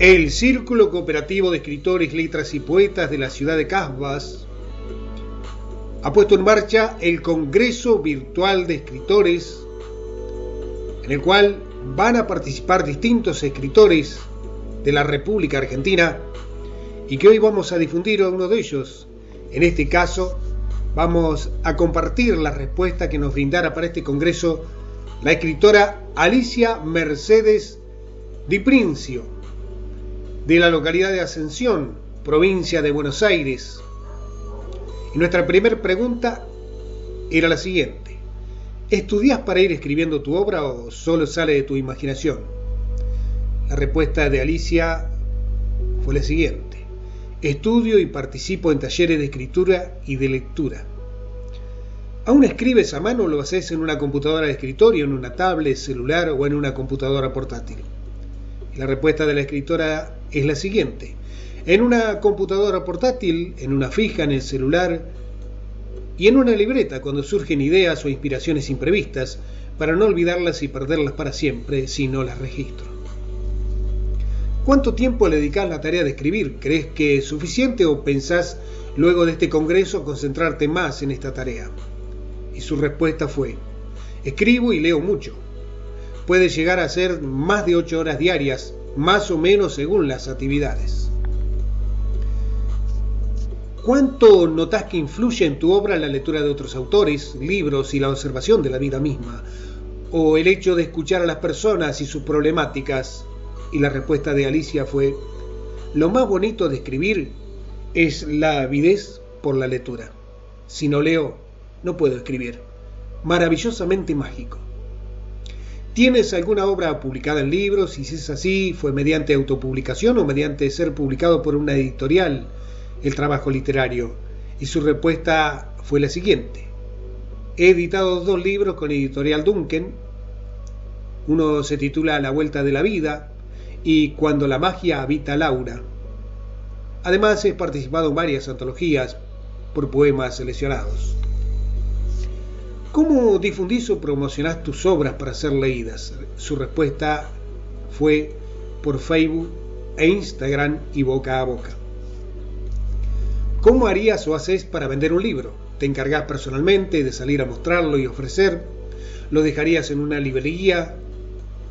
El Círculo Cooperativo de Escritores, Letras y Poetas de la ciudad de Casbas ha puesto en marcha el Congreso Virtual de Escritores, en el cual van a participar distintos escritores de la República Argentina y que hoy vamos a difundir a uno de ellos. En este caso, vamos a compartir la respuesta que nos brindara para este Congreso la escritora Alicia Mercedes Di Princio de la localidad de Ascensión, provincia de Buenos Aires. Y nuestra primera pregunta era la siguiente. ¿Estudias para ir escribiendo tu obra o solo sale de tu imaginación? La respuesta de Alicia fue la siguiente. Estudio y participo en talleres de escritura y de lectura. ¿Aún escribes a mano o lo haces en una computadora de escritorio, en una tablet, celular o en una computadora portátil? La respuesta de la escritora es la siguiente. En una computadora portátil, en una fija, en el celular y en una libreta cuando surgen ideas o inspiraciones imprevistas, para no olvidarlas y perderlas para siempre si no las registro. ¿Cuánto tiempo le dedicas a la tarea de escribir? ¿Crees que es suficiente o pensás luego de este congreso concentrarte más en esta tarea? Y su respuesta fue, escribo y leo mucho. Puede llegar a ser más de ocho horas diarias más o menos según las actividades. ¿Cuánto notas que influye en tu obra la lectura de otros autores, libros y la observación de la vida misma? ¿O el hecho de escuchar a las personas y sus problemáticas? Y la respuesta de Alicia fue, lo más bonito de escribir es la avidez por la lectura. Si no leo, no puedo escribir. Maravillosamente mágico. ¿Tienes alguna obra publicada en libros? Y si es así, ¿fue mediante autopublicación o mediante ser publicado por una editorial el trabajo literario? Y su respuesta fue la siguiente. He editado dos libros con editorial Duncan. Uno se titula La Vuelta de la Vida y Cuando la magia habita Laura. Además, he participado en varias antologías por poemas seleccionados. ¿Cómo difundís o promocionás tus obras para ser leídas? Su respuesta fue por Facebook e Instagram y boca a boca. ¿Cómo harías o haces para vender un libro? ¿Te encargás personalmente de salir a mostrarlo y ofrecer? ¿Lo dejarías en una librería?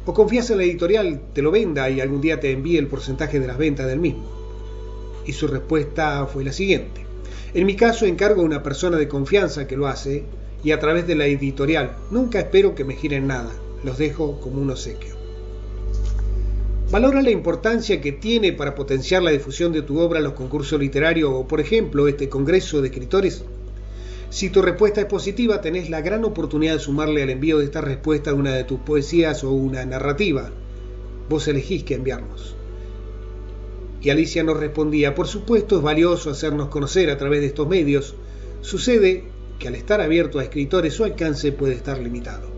¿O confías en la editorial te lo venda y algún día te envíe el porcentaje de las ventas del mismo? Y su respuesta fue la siguiente. En mi caso encargo a una persona de confianza que lo hace y a través de la editorial. Nunca espero que me giren nada, los dejo como un obsequio. Valora la importancia que tiene para potenciar la difusión de tu obra los concursos literarios o, por ejemplo, este Congreso de Escritores. Si tu respuesta es positiva, tenés la gran oportunidad de sumarle al envío de esta respuesta una de tus poesías o una narrativa. Vos elegís qué enviarnos. Y Alicia nos respondía, por supuesto es valioso hacernos conocer a través de estos medios. Sucede que al estar abierto a escritores su alcance puede estar limitado.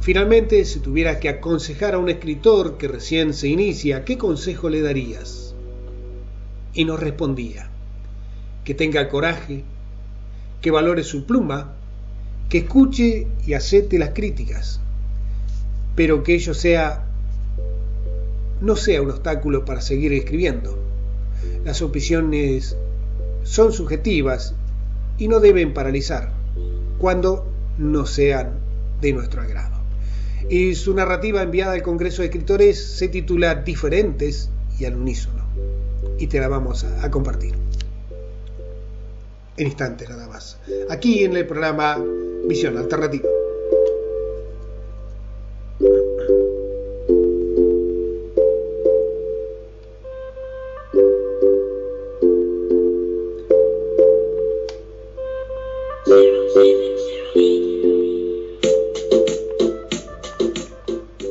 Finalmente, si tuvieras que aconsejar a un escritor que recién se inicia, ¿qué consejo le darías? Y nos respondía, que tenga coraje, que valore su pluma, que escuche y acepte las críticas, pero que ello sea no sea un obstáculo para seguir escribiendo. Las opiniones son subjetivas y no deben paralizar cuando no sean de nuestro agrado. Y su narrativa enviada al Congreso de Escritores se titula Diferentes y al unísono. Y te la vamos a, compartir. En instantes nada más. Aquí en el programa Visión Alternativa.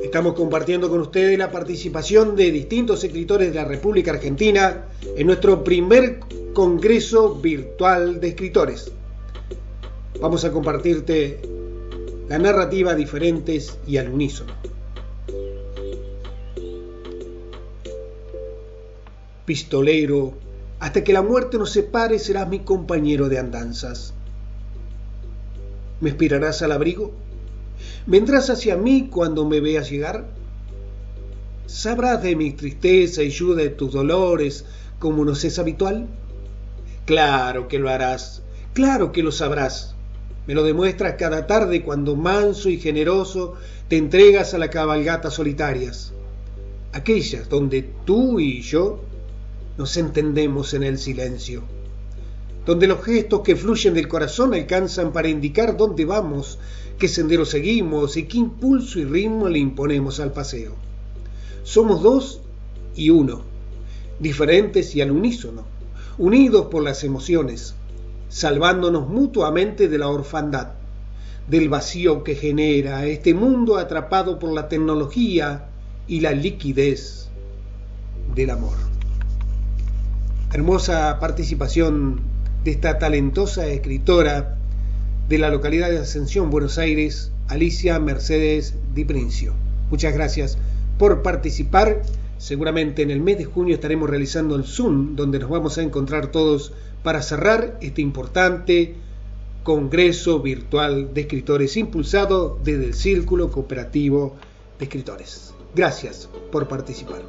Estamos compartiendo con ustedes la participación de distintos escritores de la República Argentina en nuestro primer Congreso Virtual de Escritores. Vamos a compartirte la narrativa diferentes y al unísono. Pistolero, hasta que la muerte nos separe serás mi compañero de andanzas. ¿Me esperarás al abrigo? ¿Vendrás hacia mí cuando me veas llegar? ¿Sabrás de mi tristeza y yo de tus dolores como nos es habitual? Claro que lo harás, claro que lo sabrás. Me lo demuestras cada tarde cuando manso y generoso te entregas a las cabalgatas solitarias, aquellas donde tú y yo nos entendemos en el silencio, donde los gestos que fluyen del corazón alcanzan para indicar dónde vamos, qué sendero seguimos y qué impulso y ritmo le imponemos al paseo. Somos dos y uno, diferentes y al unísono, unidos por las emociones, salvándonos mutuamente de la orfandad, del vacío que genera este mundo atrapado por la tecnología y la liquidez del amor. Hermosa participación de esta talentosa escritora de la localidad de Ascensión, Buenos Aires, Alicia Mercedes Di Princio. Muchas gracias por participar. Seguramente en el mes de junio estaremos realizando el Zoom, donde nos vamos a encontrar todos para cerrar este importante Congreso Virtual de Escritores impulsado desde el Círculo Cooperativo de Escritores. Gracias por participar.